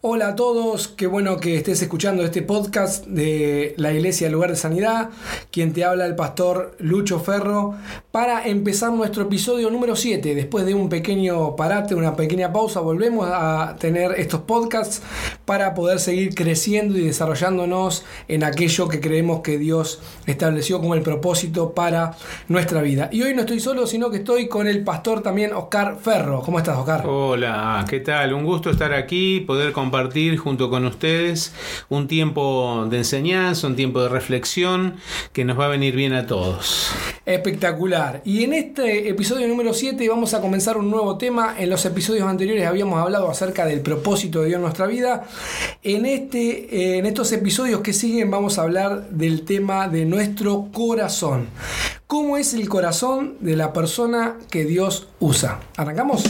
Hola a todos, qué bueno que estés escuchando este podcast de la Iglesia Lugar de Sanidad, quien te habla el pastor Lucho Ferro, para empezar nuestro episodio número 7. Después de un pequeño parate, una pequeña pausa, volvemos a tener estos podcasts para poder seguir creciendo y desarrollándonos en aquello que creemos que Dios estableció como el propósito para nuestra vida. Y hoy no estoy solo, sino que estoy con el pastor también Oscar Ferro. ¿Cómo estás, Oscar? Hola, ¿qué tal? Un gusto estar aquí, poder compartir compartir junto con ustedes un tiempo de enseñanza, un tiempo de reflexión que nos va a venir bien a todos. Espectacular. Y en este episodio número 7 vamos a comenzar un nuevo tema. En los episodios anteriores habíamos hablado acerca del propósito de Dios en nuestra vida. En, este, en estos episodios que siguen vamos a hablar del tema de nuestro corazón. ¿Cómo es el corazón de la persona que Dios usa? ¿Arrancamos?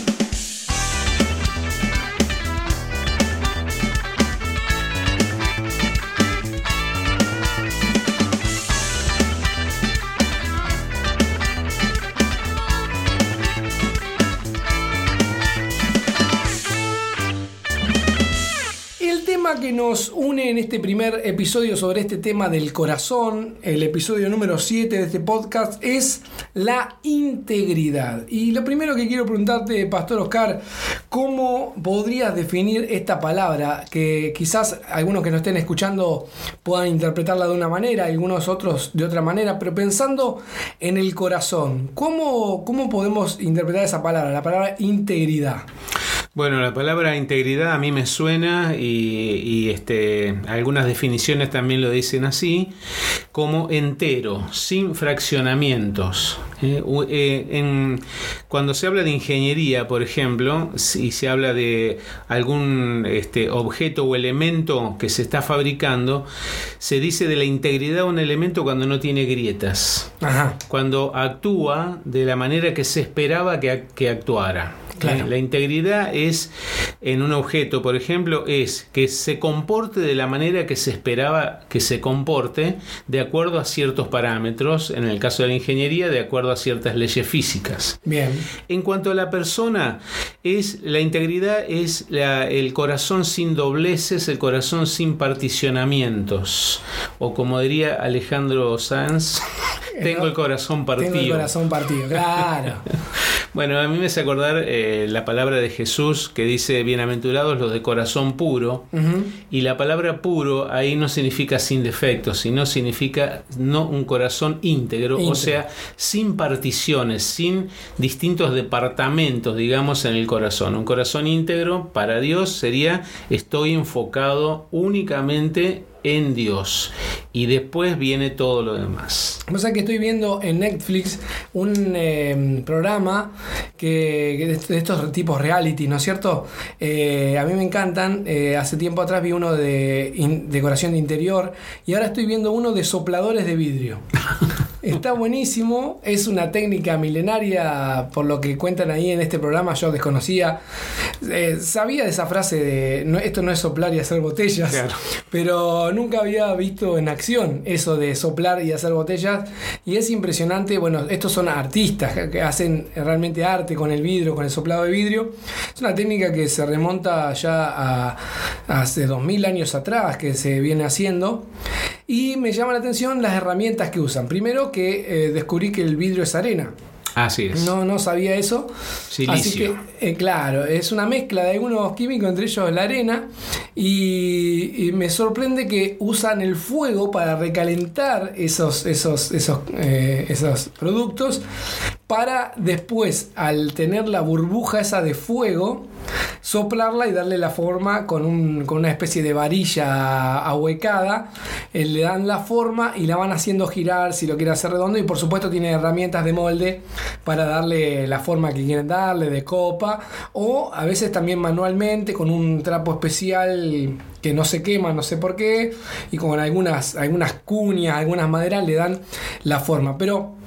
Que nos une en este primer episodio sobre este tema del corazón, el episodio número 7 de este podcast, es la integridad. Y lo primero que quiero preguntarte, Pastor Oscar, ¿cómo podrías definir esta palabra? Que quizás algunos que nos estén escuchando puedan interpretarla de una manera, algunos otros de otra manera, pero pensando en el corazón, ¿cómo, cómo podemos interpretar esa palabra, la palabra integridad? Bueno, la palabra integridad a mí me suena y, este, algunas definiciones también lo dicen así, como entero, sin fraccionamientos. ¿eh? Eh, cuando se habla de ingeniería, por ejemplo, si se habla de algún este, objeto o elemento que se está fabricando, se dice de la integridad de un elemento cuando no tiene grietas, cuando actúa de la manera que se esperaba que actuara. La integridad es en un objeto, por ejemplo, es que se comporte de la manera que se esperaba que se comporte de acuerdo a ciertos parámetros, en el caso de la ingeniería, de acuerdo a ciertas leyes físicas. Bien. En cuanto a la persona, es la integridad es el corazón sin dobleces, el corazón sin particionamientos, o como diría Alejandro Sanz, tengo el corazón partido. Tengo el corazón partido, claro. bueno, a mí me hace acordar eh, la palabra de Jesús que dice, bienaventurados los de corazón puro, y la palabra puro ahí no significa sin defectos, sino significa no un corazón íntegro, o sea, sin particiones, sin distintos departamentos, digamos, en el corazón. Un corazón íntegro para Dios sería estoy enfocado únicamente en Dios y después viene todo lo demás. O sea que estoy viendo en Netflix un em, programa que, de estos tipos reality, ¿no es cierto? Eh, a mí me encantan. Eh, hace tiempo atrás vi uno de decoración de interior y ahora estoy viendo uno de sopladores de vidrio. Está buenísimo, es una técnica milenaria, por lo que cuentan ahí en este programa, yo desconocía. Eh, sabía de esa frase de esto no es soplar y hacer botellas, pero nunca había visto en acción eso de soplar y hacer botellas. Y es impresionante, bueno, estos son artistas que hacen realmente arte con el vidrio, con el soplado de vidrio. Es una técnica que se remonta ya a, a hace 2000 años atrás, que se viene haciendo. Y me llama la atención las herramientas que usan. Primero que eh, descubrí que el vidrio es arena. Así es. No, no sabía eso. Así que, eh, claro, es una mezcla de algunos químicos, entre ellos la arena. Y, me sorprende que usan el fuego para recalentar esos, esos, esos, eh, esos productos. Para después, al tener la burbuja esa de fuego, soplarla y darle la forma con, una especie de varilla ahuecada. Eh, le dan la forma y la van haciendo girar si lo quieren hacer redondo. Y por supuesto tiene herramientas de molde para darle la forma que quieren darle, de copa. O a veces también manualmente con un trapo especial que no se quema, no sé por qué. Y con algunas, algunas cuñas, algunas maderas le dan la forma. Pero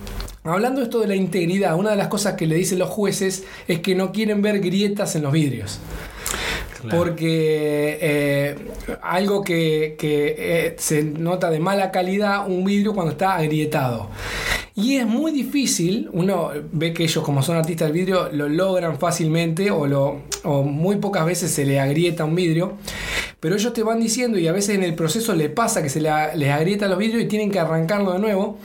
Hablando esto de la integridad, una de las cosas que le dicen los jueces es que no quieren ver grietas en los vidrios. porque eh, algo que, que eh, se nota de mala calidad, un vidrio cuando está agrietado. Y es muy difícil, uno ve que ellos como son artistas del vidrio lo logran fácilmente o, lo, o muy pocas veces se le agrieta un vidrio, pero ellos te van diciendo y a veces en el proceso le pasa que se les agrieta los vidrios y tienen que arrancarlo de nuevo.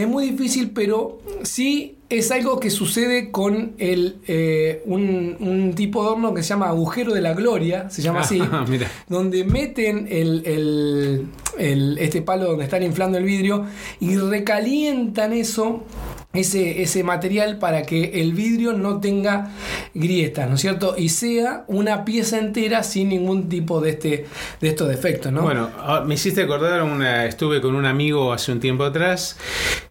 Es muy difícil, pero sí es algo que sucede con el, eh, un, tipo de horno que se llama agujero de la gloria, se llama así, donde meten el, este palo donde están inflando el vidrio y recalientan eso ese, ese, material para que el vidrio no tenga grietas, ¿no es cierto? Y sea una pieza entera sin ningún tipo de, este, de estos defectos, ¿no? Bueno, ah, me hiciste acordar, una, estuve con un amigo hace un tiempo atrás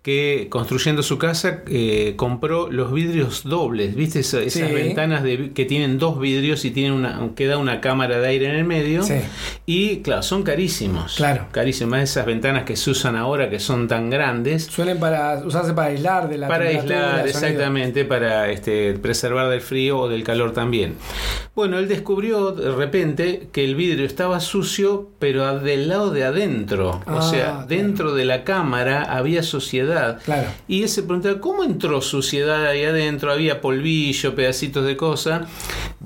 que construyendo su casa eh, compró los vidrios dobles, ¿viste? esas ventanas de, que tienen dos vidrios y tienen una, queda una cámara de aire en el medio. Sí. Y claro, son carísimos. Claro. Carísimas esas ventanas que se usan ahora que son tan grandes. Suelen para usarse para aislar para aislar, exactamente, para este, preservar del frío o del calor también. Bueno, él descubrió de repente que el vidrio estaba sucio, pero del lado de adentro. o sea, ah, dentro de la cámara había suciedad. Claro. Y él se preguntaba, ¿cómo entró suciedad ahí adentro? Había polvillo, pedacitos de cosa.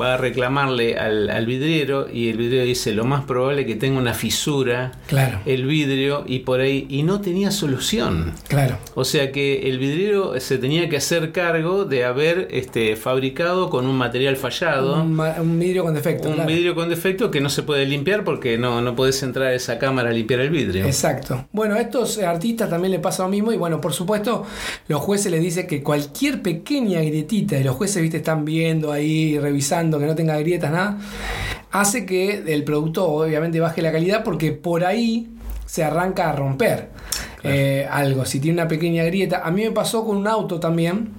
Va a reclamarle al, vidriero y el vidriero dice, lo más probable es que tenga una fisura claro. el vidrio y por ahí, y no tenía solución. Claro. O sea que el vidriero se tenía que hacer cargo de haber este, fabricado con un material fallado. Un, vidrio con defecto. Un vidrio con defecto que no se puede limpiar porque no, no puedes entrar a esa cámara a limpiar el vidrio. Exacto. Bueno, a estos artistas también le pasa lo mismo y bueno, por supuesto, los jueces les dicen que cualquier pequeña grietita, y los jueces, viste, están viendo ahí, revisando que no tenga grietas, nada, hace que el producto obviamente baje la calidad porque por ahí se arranca a romper. Eh, algo, si tiene una pequeña grieta. A mí me pasó con un auto también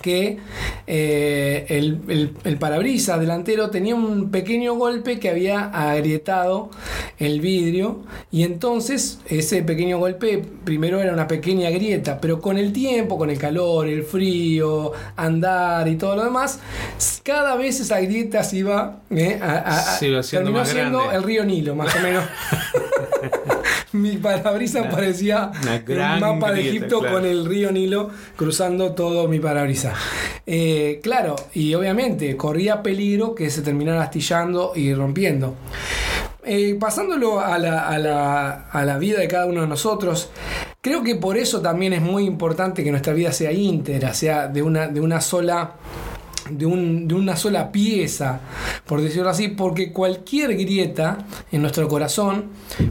que eh, el, el, parabrisas delantero tenía un pequeño golpe que había agrietado el vidrio y entonces ese pequeño golpe primero era una pequeña grieta, pero con el tiempo, con el calor, el frío, andar y todo lo demás, cada vez esa grieta se iba eh, a, terminó siendo el río Nilo, más o menos. mi parabrisas parecía un mapa de Egipto con el río Nilo cruzando todo mi parabrisas. Eh, claro, y obviamente corría peligro que se terminara astillando y rompiendo. Eh, pasándolo a la, a, la, a la vida de cada uno de nosotros, creo que por eso también es muy importante que nuestra vida sea íntegra, sea de una, de una sola de, una sola pieza, por decirlo así, porque cualquier grieta en nuestro corazón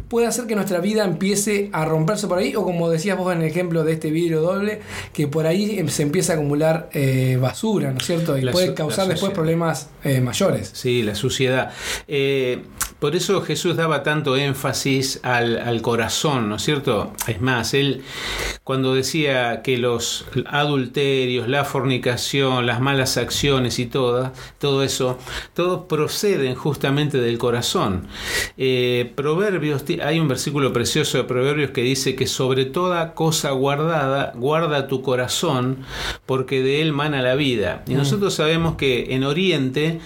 puede hacer que nuestra vida empiece a romperse por ahí, o como decías vos en el ejemplo de este vidrio doble, que por ahí se empieza a acumular eh, basura, ¿no es cierto? Y puede causar después problemas eh, mayores. Sí, la suciedad. Eh, por eso Jesús daba tanto énfasis al, corazón, ¿no es cierto? Es más, él cuando decía que los adulterios, la fornicación, las malas acciones y todo, todo eso, todos proceden justamente del corazón. Eh, proverbios, hay un versículo precioso de Proverbios que dice que sobre toda cosa guardada, guarda tu corazón, porque de él mana la vida. Y mm. nosotros sabemos que en Oriente,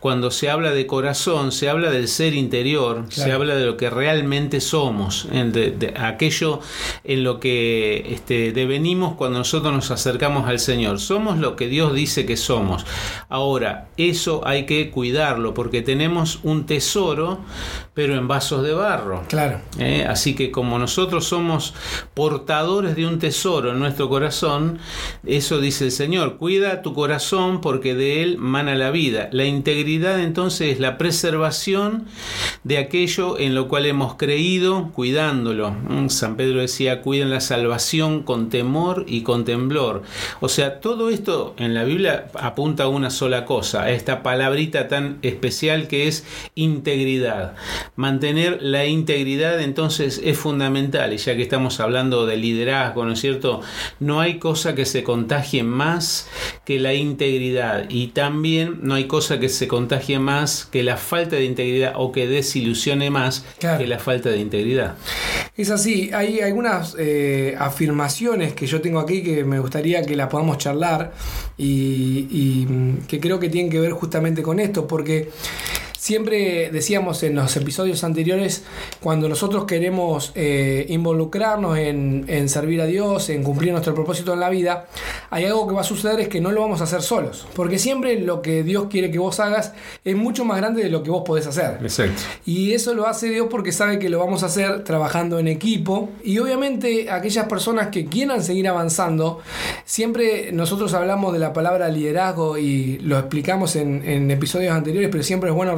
cuando se habla de corazón, se habla del ser interior, se habla de lo que realmente somos, de, aquello en lo que este, devenimos cuando nosotros nos acercamos al Señor. Somos lo que Dios dice que somos. Ahora, eso hay que cuidarlo porque tenemos un tesoro, pero en vasos de barro. Claro. ¿Eh? Así que como nosotros somos portadores de un tesoro en nuestro corazón, eso dice el Señor, cuida tu corazón porque de él mana la vida. La integridad entonces es la preservación de aquello en lo cual hemos creído, cuidándolo. Mm, San Pedro decía, cuiden la salvación con temor y con temblor. O sea, todo esto en la Biblia apunta a una sola cosa, a esta palabrita tan especial que es integridad. Mantener la integridad entonces es fundamental, y ya que estamos hablando de liderazgo, ¿no es cierto? No hay cosa que se contagie más que la integridad, y también no hay cosa que se contagie más que la falta de integridad o que desilusione más que la falta de integridad. Es así, hay algunas eh, afirmaciones que yo tengo aquí que me gustaría que las podamos charlar y, y que creo que tienen que ver justamente con esto, porque siempre decíamos en los episodios anteriores, cuando nosotros queremos eh, involucrarnos en, en, servir a Dios, en cumplir nuestro propósito en la vida, hay algo que va a suceder es que no lo vamos a hacer solos. Porque siempre lo que Dios quiere que vos hagas es mucho más grande de lo que vos podés hacer. Exacto. Y eso lo hace Dios porque sabe que lo vamos a hacer trabajando en equipo. Y obviamente aquellas personas que quieran seguir avanzando, siempre nosotros hablamos de la palabra liderazgo y lo explicamos en, en episodios anteriores, pero siempre es bueno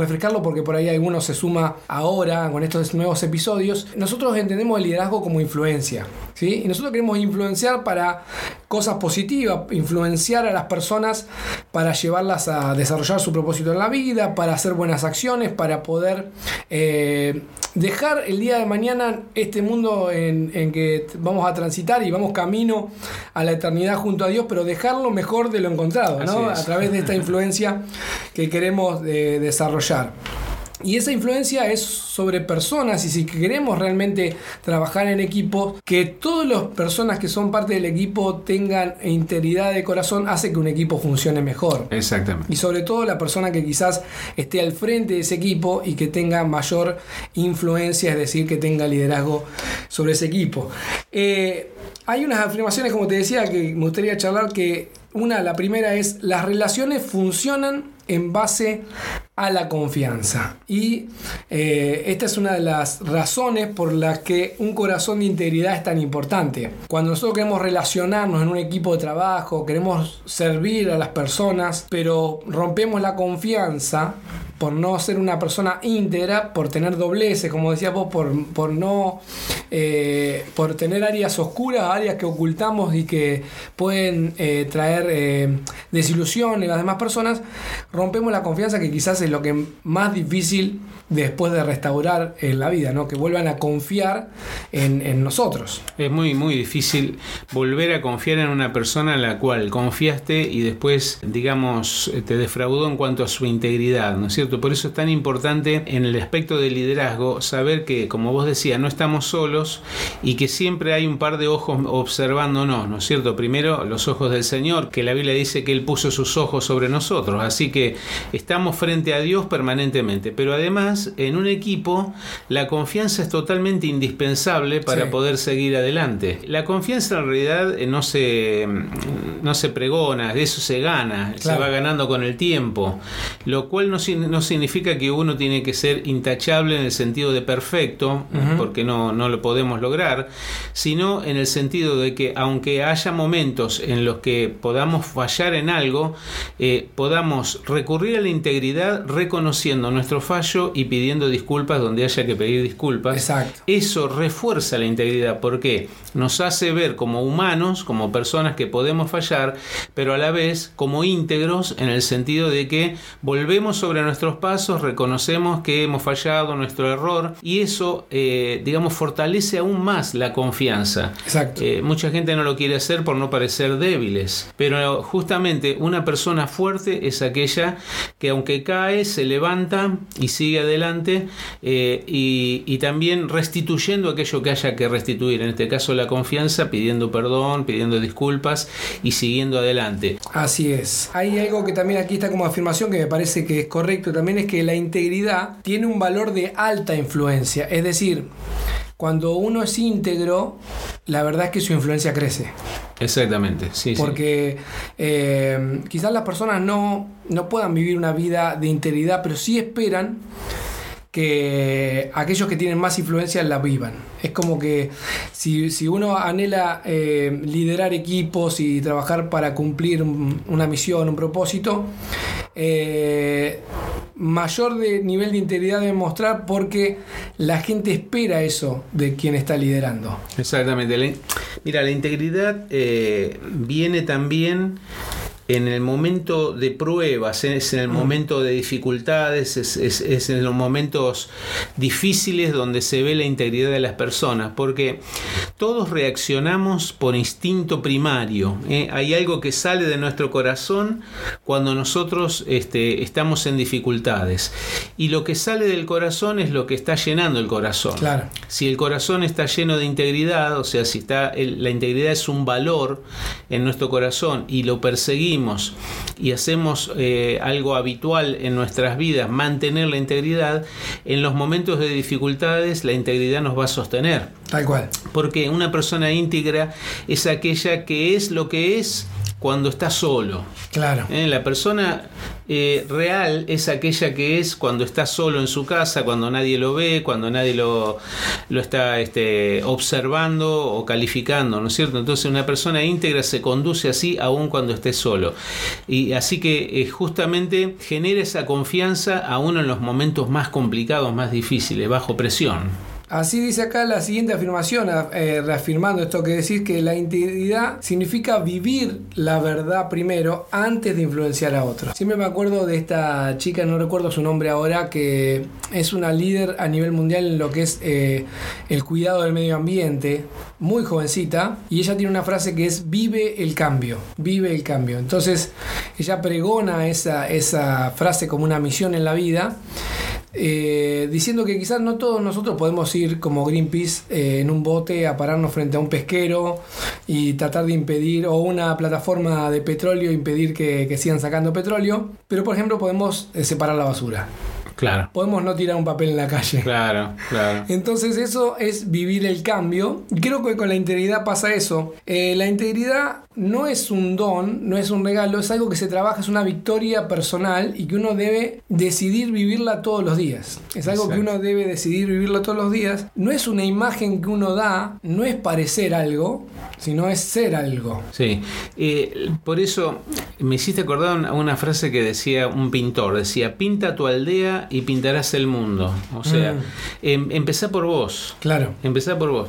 porque por ahí alguno se suma ahora con estos nuevos episodios. Nosotros entendemos el liderazgo como influencia. ¿sí? Y nosotros queremos influenciar para cosas positivas, influenciar a las personas para llevarlas a desarrollar su propósito en la vida, para hacer buenas acciones, para poder eh, dejar el día de mañana este mundo en, en, que vamos a transitar y vamos camino a la eternidad junto a Dios, pero dejarlo mejor de lo encontrado, ¿no? a través de esta influencia que queremos eh, desarrollar. Y esa influencia es sobre personas y si queremos realmente trabajar en equipo, que todas las personas que son parte del equipo tengan integridad de corazón hace que un equipo funcione mejor. Exactamente. Y sobre todo la persona que quizás esté al frente de ese equipo y que tenga mayor influencia, es decir, que tenga liderazgo sobre ese equipo. Eh, hay unas afirmaciones, como te decía, que me gustaría charlar que una, la primera es, las relaciones funcionan en base a la confianza. Y eh, esta es una de las razones por las que un corazón de integridad es tan importante. Cuando nosotros queremos relacionarnos en un equipo de trabajo, queremos servir a las personas, pero rompemos la confianza por no ser una persona íntegra, por tener dobleces, como decías vos, por, por no eh, por tener áreas oscuras, áreas que ocultamos y que pueden eh, traer eh, desilusión en las demás personas, rompemos la confianza que quizás es lo que más difícil después de restaurar en la vida, ¿no? que vuelvan a confiar en, nosotros. Es muy, muy difícil volver a confiar en una persona en la cual confiaste y después, digamos, te defraudó en cuanto a su integridad, ¿no es cierto? Por eso es tan importante en el aspecto del liderazgo saber que, como vos decías, no estamos solos y que siempre hay un par de ojos observándonos, ¿no es cierto? Primero, los ojos del Señor, que la Biblia dice que Él puso sus ojos sobre nosotros, así que estamos frente a Dios permanentemente, pero además en un equipo la confianza es totalmente indispensable para sí. poder seguir adelante. La confianza en realidad eh, no se, no se pregona, de eso se gana, claro. se va ganando con el tiempo, lo cual no, no, significa que uno tiene que ser intachable en el sentido de perfecto, uh -huh. porque no, no lo podemos lograr, sino en el sentido de que aunque haya momentos en los que podamos fallar en algo, eh, podamos recurrir a la integridad reconociendo nuestro fallo y pidiendo disculpas donde haya que pedir disculpas. Exacto. Eso refuerza la integridad porque nos hace ver como humanos, como personas que podemos fallar, pero a la vez como íntegros en el sentido de que volvemos sobre nuestros pasos, reconocemos que hemos fallado, nuestro error, y eso, eh, digamos, fortalece aún más la confianza. Exacto. Eh, mucha gente no lo quiere hacer por no parecer débiles, pero justamente una persona fuerte es aquella que aunque cae, se levanta y sigue adelante eh, y, y también restituyendo aquello que haya que restituir, en este caso la confianza, pidiendo perdón, pidiendo disculpas y siguiendo adelante. Así es. Hay algo que también aquí está como afirmación que me parece que es correcto también, es que la integridad tiene un valor de alta influencia, es decir, cuando uno es íntegro, la verdad es que su influencia crece. Exactamente, sí. Porque sí. Eh, quizás las personas no, no puedan vivir una vida de integridad, pero sí esperan que aquellos que tienen más influencia la vivan. Es como que si, si uno anhela eh, liderar equipos y trabajar para cumplir una misión, un propósito, eh, mayor de nivel de integridad debe mostrar porque la gente espera eso de quien está liderando. Exactamente. Mira, la integridad eh, viene también en el momento de pruebas, es en el momento de dificultades, es, es, es, en los momentos difíciles donde se ve la integridad de las personas, porque todos reaccionamos por instinto primario. ¿eh? Hay algo que sale de nuestro corazón cuando nosotros este, estamos en dificultades. Y lo que sale del corazón es lo que está llenando el corazón. Claro. Si el corazón está lleno de integridad, o sea, si está el, la integridad es un valor en nuestro corazón y lo perseguimos, y hacemos eh, algo habitual en nuestras vidas, mantener la integridad, en los momentos de dificultades la integridad nos va a sostener. Tal cual. Porque una persona íntegra es aquella que es lo que es cuando está solo. Claro. Eh, La persona eh, real es aquella que es cuando está solo en su casa, cuando nadie lo ve, cuando nadie lo, lo está este, observando o calificando, ¿no es cierto? Entonces una persona íntegra se conduce así aún cuando esté solo. Y así que eh, justamente genera esa confianza aún en los momentos más complicados, más difíciles, bajo presión. Así dice acá la siguiente afirmación, eh, reafirmando esto que decís, que la integridad significa vivir la verdad primero antes de influenciar a otros. Siempre me acuerdo de esta chica, no recuerdo su nombre ahora, que es una líder a nivel mundial en lo que es eh, el cuidado del medio ambiente, muy jovencita, y ella tiene una frase que es vive el cambio, vive el cambio. Entonces ella pregona esa, esa frase como una misión en la vida. Eh, diciendo que quizás no todos nosotros podemos ir como Greenpeace eh, en un bote a pararnos frente a un pesquero y tratar de impedir, o una plataforma de petróleo, impedir que, sigan sacando petróleo, pero por ejemplo podemos eh, separar la basura. Claro. Podemos no tirar un papel en la calle. Claro, claro. Entonces eso es vivir el cambio. Creo que con la integridad pasa eso. Eh, la integridad no es un don, no es un regalo, es algo que se trabaja, es una victoria personal y que uno debe decidir vivirla todos los días. Es algo que uno debe decidir vivirlo todos los días. No es una imagen que uno da, no es parecer algo, sino es ser algo. Sí, Eh, por eso me hiciste acordar una, una frase que decía un pintor, decía, pinta tu aldea y pintarás el mundo. O sea, Mm. em- empezá por vos. Claro. Empezá por vos.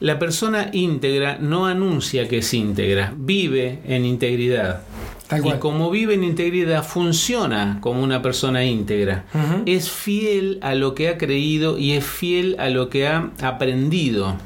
La persona íntegra no anuncia que es íntegra, vive en integridad. Tal Y como vive en integridad, funciona como una persona íntegra. Es fiel a lo que ha creído y es fiel a lo que ha aprendido.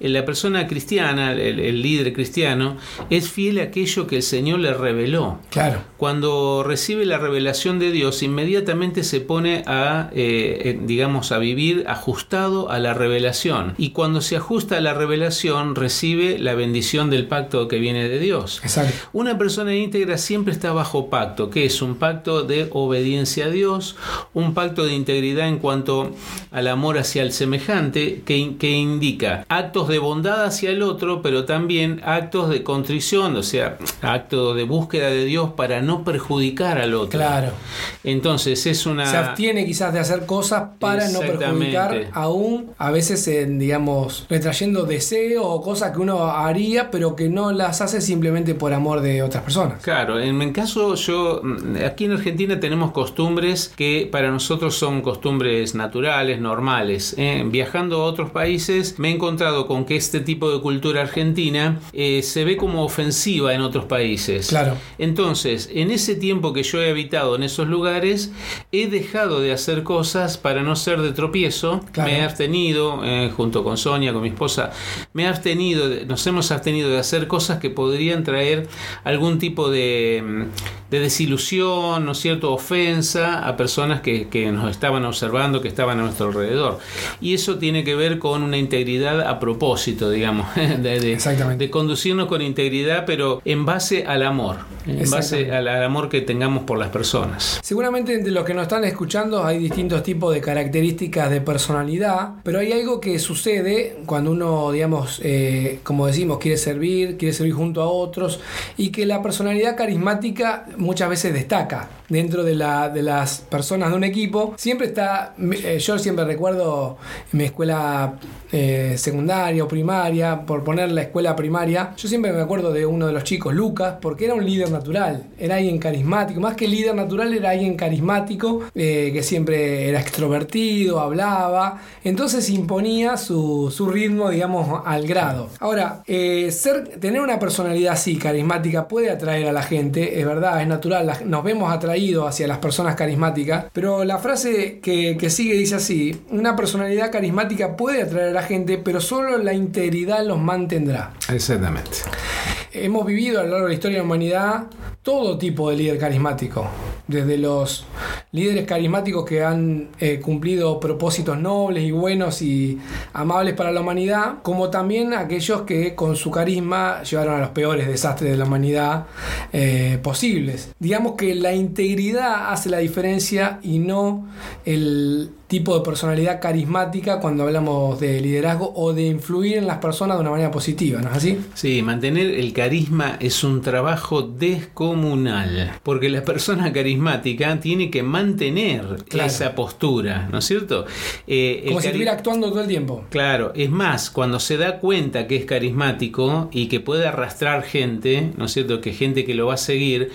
Eh, La persona cristiana, el, el líder cristiano, es fiel a aquello que el Señor le reveló. Claro. Cuando recibe la revelación de Dios, inmediatamente se pone a, eh, digamos, a vivir ajustado a la revelación. Y cuando se ajusta a la revelación, recibe la bendición del pacto que viene de Dios. Exacto. Una persona íntegra siempre está bajo pacto, que es un pacto de obediencia a Dios, un pacto de integridad en cuanto al amor hacia el semejante, que indica actos de bondad hacia el otro, pero también actos de contrición, o sea, actos de búsqueda de Dios para no perjudicar al otro. Claro. Entonces es una... Se abstiene quizás de hacer cosas para no perjudicar aún, a veces, en, digamos, retrayendo deseo o cosas que uno haría, pero que no las hace simplemente por amor de otras personas. Claro, en mi caso yo, mm, aquí en Argentina tenemos costumbres que para nosotros son costumbres naturales, normales. ¿eh? Viajando a otros países me he encontrado con que este tipo de cultura argentina eh, se ve como ofensiva en otros países. Claro. Entonces, en ese tiempo que yo he habitado en esos lugares, he dejado de hacer cosas para no ser de tropiezo. Claro. Me he abstenido, eh, junto con Sonia, con mi esposa, me he abstenido, nos hemos abstenido de hacer cosas que podrían traer algún tipo de, mm, de desilusión, ¿no es cierto?, ofensa a personas que, que nos estaban observando, que estaban a nuestro alrededor. Y eso tiene que ver con una integridad a propósito, digamos, de, de- de conducirnos con integridad, pero en base al amor, en base al amor que tengamos por las personas. Seguramente entre los que nos están escuchando hay distintos tipos de características de personalidad, pero hay algo que sucede cuando uno, digamos, eh, como decimos, quiere servir, quiere servir junto a otros y que la personalidad carismática muchas veces destaca dentro de, la, de las personas de un equipo. Siempre está, eh, yo siempre recuerdo en mi escuela eh, secundaria o primaria, por poner la escuela primaria, yo siempre me acuerdo de uno de los chicos, Lucas, porque era un líder natural, era alguien carismático, más que líder natural era alguien carismático, eh, que siempre era extrovertido, hablaba, entonces imponía su, su ritmo, digamos, al grado. Ahora, ser, tener una personalidad así, carismática, puede atraer a la gente, es verdad, es natural, nos vemos atraídos hacia las personas carismáticas, pero la frase que, que sigue dice así, una personalidad carismática puede atraer a la gente, pero solo la integridad los mantendrá. Exactamente. Hemos vivido a lo largo de la historia de la humanidad todo tipo de líder carismático. desde los líderes carismáticos que han eh, cumplido propósitos nobles y buenos y amables para la humanidad, como también aquellos que con su carisma llevaron a los peores desastres de la humanidad eh, posibles. Digamos que la integridad hace la diferencia y no el tipo de personalidad carismática cuando hablamos de liderazgo o de influir en las personas de una manera positiva, ¿no es así? Sí, mantener el carisma es un trabajo descomunal, porque la persona carismática tiene que mantener esa postura, ¿no es cierto? Eh, Como si estuviera actuando todo el tiempo. Claro, es más, cuando se da cuenta que es carismático y que puede arrastrar gente, ¿no es cierto? Que gente que lo va a seguir,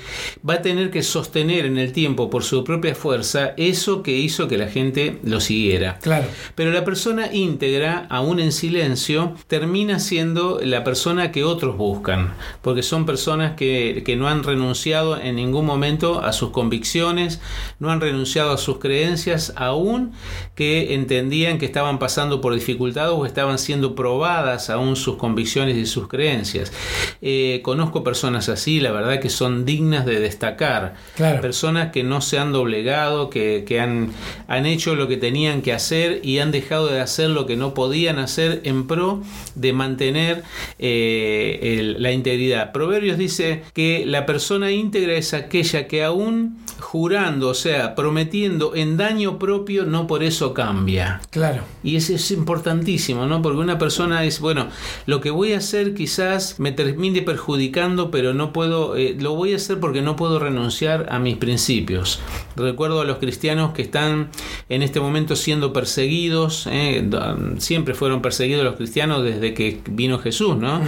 va a tener que sostener en el tiempo por su propia fuerza eso que hizo que la gente lo siguiera. Claro. Pero la persona íntegra, aún en silencio, termina siendo la persona que otros buscan, porque son personas que, que no han renunciado en ningún momento a sus convicciones, no han renunciado a sus creencias, aún que entendían que estaban pasando por dificultades o estaban siendo probadas aún sus convicciones y sus creencias. Eh, conozco personas así, la verdad que son dignas de destacar. Claro. Personas que no se han doblegado, que, que han, han hecho lo que tenían que hacer y han dejado de hacer lo que no podían hacer en pro de mantener eh, la integridad. Proverbios dice que la persona íntegra es aquella que aún jurando, o sea, prometiendo en daño propio, no por eso cambia. Claro. Y eso es importantísimo, ¿no? Porque una persona dice, bueno, lo que voy a hacer quizás me termine perjudicando, pero no puedo, eh, lo voy a hacer porque no puedo renunciar a mis principios. Recuerdo a los cristianos que están en este momento siendo perseguidos, ¿eh? siempre fueron perseguidos los cristianos desde que vino Jesús, ¿no?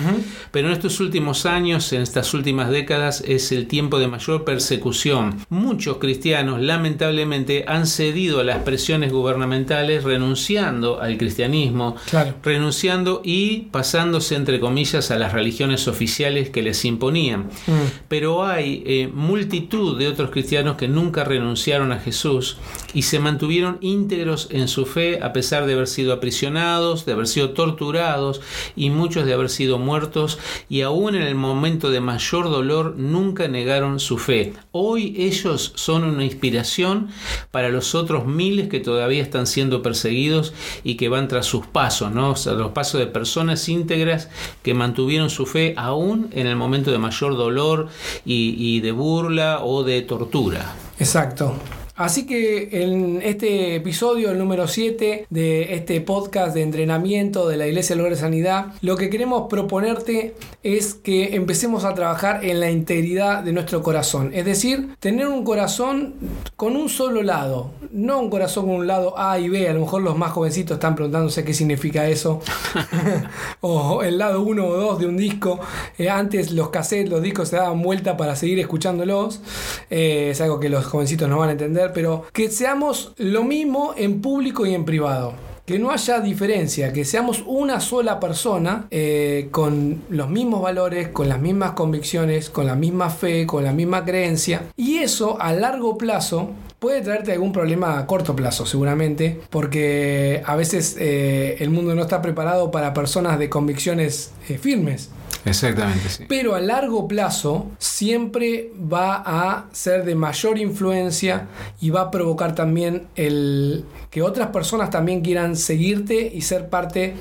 Pero en estos últimos años, en estas últimas décadas, es el tiempo de mayor persecución. Muchos cristianos, lamentablemente, han cedido a las presiones gubernamentales, renunciando al cristianismo, renunciando y pasándose, entre comillas, a las religiones oficiales que les imponían. Mm. Pero hay eh, multitud de otros cristianos que nunca renunciaron a Jesús y se mantuvieron íntegros en su fe a pesar de haber sido aprisionados, de haber sido torturados y muchos de haber sido muertos y aún en el momento de mayor dolor nunca negaron su fe. Hoy ellos son una inspiración para los otros miles que todavía están siendo perseguidos y que van tras sus pasos, ¿no? los pasos de personas íntegras que mantuvieron su fe aún en el momento de mayor dolor y, y de burla o de tortura. Exacto. Así que en este episodio, el número 7 de este podcast de entrenamiento de la Iglesia de Sanidad, lo que queremos proponerte es que empecemos a trabajar en la integridad de nuestro corazón. Es decir, tener un corazón con un solo lado, no un corazón con un lado A y B. A lo mejor los más jovencitos están preguntándose qué significa eso. o el lado 1 o 2 de un disco. Eh, antes los cassettes, los discos se daban vuelta para seguir escuchándolos. Eh, es algo que los jovencitos no van a entender pero que seamos lo mismo en público y en privado que no haya diferencia, que seamos una sola persona eh, con los mismos valores, con las mismas convicciones, con la misma fe, con la misma creencia. Y eso a largo plazo puede traerte algún problema a corto plazo, seguramente, porque a veces eh, el mundo no está preparado para personas de convicciones eh, firmes. Exactamente. Pero a largo plazo siempre va a ser de mayor influencia y va a provocar también el que otras personas también quieran seguirte y ser parte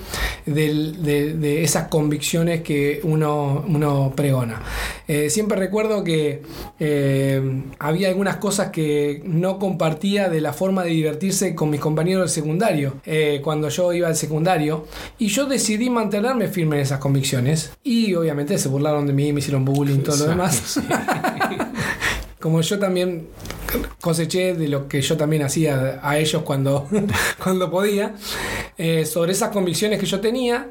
de, esas convicciones que uno, uno pregona. Eh, siempre recuerdo que eh, había algunas cosas que no compartía de la forma de divertirse con mis compañeros del secundario, eh, cuando yo iba al secundario, y yo decidí mantenerme firme en esas convicciones, y obviamente se burlaron de mí, me hicieron bullying, y todo lo demás. Como yo también coseché de lo que yo también hacía a ellos cuando, cuando podía, eh, sobre esas convicciones que yo tenía,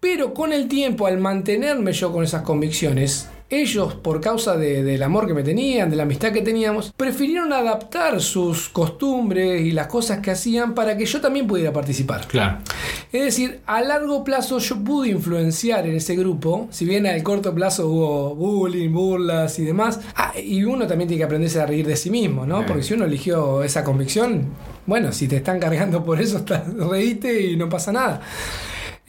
pero con el tiempo, al mantenerme yo con esas convicciones, ellos, por causa del amor que me tenían, de la amistad que teníamos, prefirieron adaptar sus costumbres y las cosas que hacían para que yo también pudiera participar. Claro. Es decir, a largo plazo yo pude influenciar en ese grupo, si bien al corto plazo hubo bullying, burlas y demás, ah, y uno también tiene que aprenderse a reír de sí mismo, ¿no? Porque si uno eligió esa convicción, bueno, si te están cargando por eso, reíste y no pasa nada.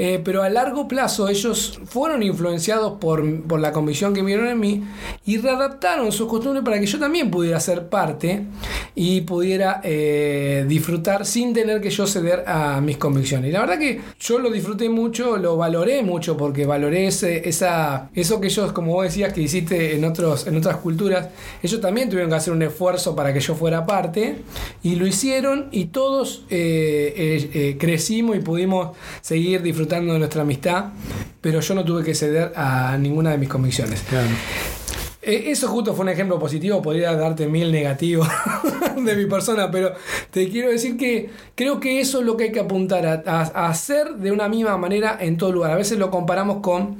Eh, pero a largo plazo ellos fueron influenciados por, la convicción que vieron en mí y readaptaron sus costumbres para que yo también pudiera ser parte y pudiera eh, disfrutar sin tener que yo ceder a mis convicciones. Y la verdad que yo lo disfruté mucho, lo valoré mucho porque valoré esa, eso que ellos, como vos decías, que hiciste en, otros, en otras culturas, ellos también tuvieron que hacer un esfuerzo para que yo fuera parte y lo hicieron y todos eh, crecimos y pudimos seguir disfrutando de nuestra amistad, pero yo no tuve que ceder a ninguna de mis convicciones. Eso justo fue un ejemplo positivo, podría darte mil negativos de mi persona, pero te quiero decir que creo que eso es lo que hay que apuntar, a, hacer de una misma manera en todo lugar. A veces lo comparamos con,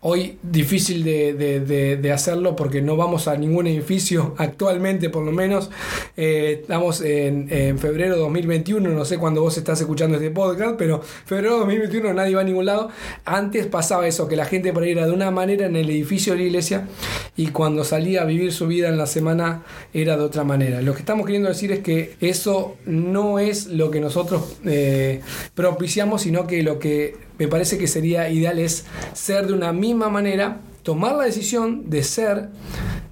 hoy difícil de, hacerlo porque no vamos a ningún edificio actualmente por lo menos, eh, estamos en, en, febrero de 2021, no sé cuándo vos estás escuchando este podcast, pero febrero de 2021 nadie va a ningún lado. Antes pasaba eso, que la gente por ahí era de una manera en el edificio de la iglesia y cuando salía a vivir su vida en la semana era de otra manera. Lo que estamos queriendo decir es que eso no es lo que nosotros eh, propiciamos, sino que lo que me parece que sería ideal es ser de una misma manera, tomar la decisión de ser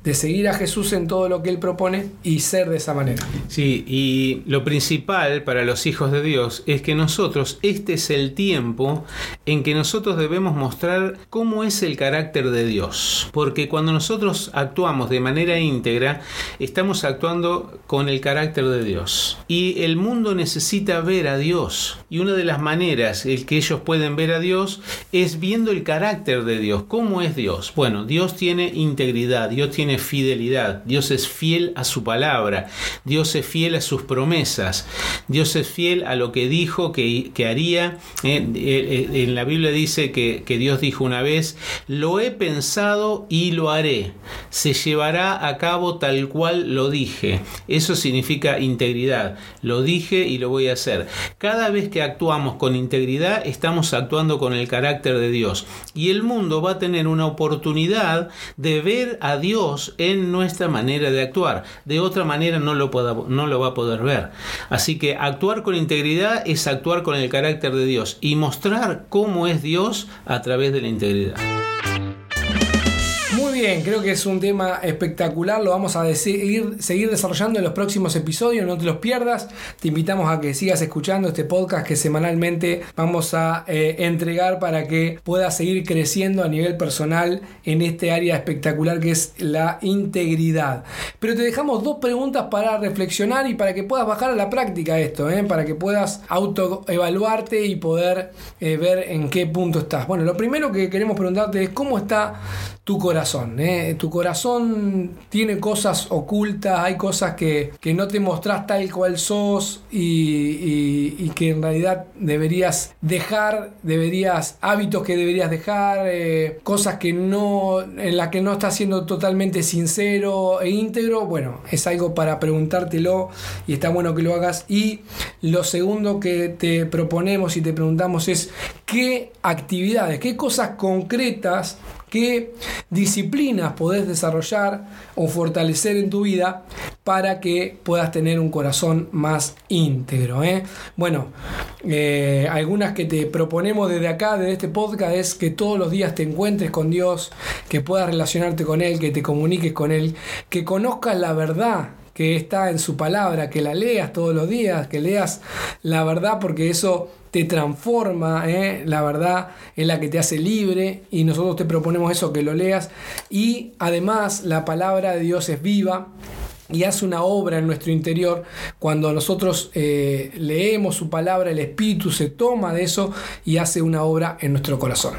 de seguir a Jesús en todo lo que Él propone y ser de esa manera. Sí, y lo principal para los hijos de Dios es que nosotros, este es el tiempo en que nosotros debemos mostrar cómo es el carácter de Dios. Porque cuando nosotros actuamos de manera íntegra, estamos actuando con el carácter de Dios. Y el mundo necesita ver a Dios. Y una de las maneras en que ellos pueden ver a Dios es viendo el carácter de Dios. ¿Cómo es Dios? Bueno, Dios tiene integridad, Dios tiene fidelidad, Dios es fiel a su palabra, Dios es fiel a sus promesas, Dios es fiel a lo que dijo que, haría. Eh, eh, eh, en la Biblia dice que, que Dios dijo una vez, lo he pensado y lo haré, se llevará a cabo tal cual lo dije. Eso significa integridad, lo dije y lo voy a hacer. Cada vez que actuamos con integridad, estamos actuando con el carácter de Dios. Y el mundo va a tener una oportunidad de ver a Dios en nuestra manera de actuar. De otra manera no lo, no lo va a poder ver. Así que actuar con integridad es actuar con el carácter de Dios y mostrar cómo es Dios a través de la integridad bien, creo que es un tema espectacular, lo vamos a seguir, seguir desarrollando en los próximos episodios, no te los pierdas, te invitamos a que sigas escuchando este podcast que semanalmente vamos a eh, entregar para que puedas seguir creciendo a nivel personal en este área espectacular que es la integridad. Pero te dejamos dos preguntas para reflexionar y para que puedas bajar a la práctica esto, ¿eh? para que puedas autoevaluarte y poder eh, ver en qué punto estás. Bueno, lo primero que queremos preguntarte es cómo está tu corazón. ¿Eh? Tu corazón tiene cosas ocultas, hay cosas que, no te mostrás tal cual sos y, que en realidad deberías dejar, deberías, hábitos que deberías dejar, eh, cosas que no, en las que no estás siendo totalmente sincero e íntegro. Bueno, es algo para preguntártelo y está bueno que lo hagas. Y lo segundo que te proponemos y te preguntamos es qué actividades, qué cosas concretas qué disciplinas podés desarrollar o fortalecer en tu vida para que puedas tener un corazón más íntegro. ¿eh? Bueno, eh, algunas que te proponemos desde acá, desde este podcast, es que todos los días te encuentres con Dios, que puedas relacionarte con Él, que te comuniques con Él, que conozcas la verdad que está en su palabra, que la leas todos los días, que leas la verdad, porque eso te transforma, ¿eh? la verdad es la que te hace libre y nosotros te proponemos eso, que lo leas. Y además la palabra de Dios es viva y hace una obra en nuestro interior. Cuando nosotros eh, leemos su palabra, el Espíritu se toma de eso y hace una obra en nuestro corazón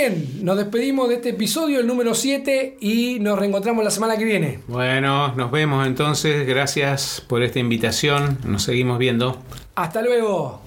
bien, nos despedimos de este episodio, el número 7, y nos reencontramos la semana que viene. Bueno, nos vemos entonces. Gracias por esta invitación. Nos seguimos viendo. Hasta luego.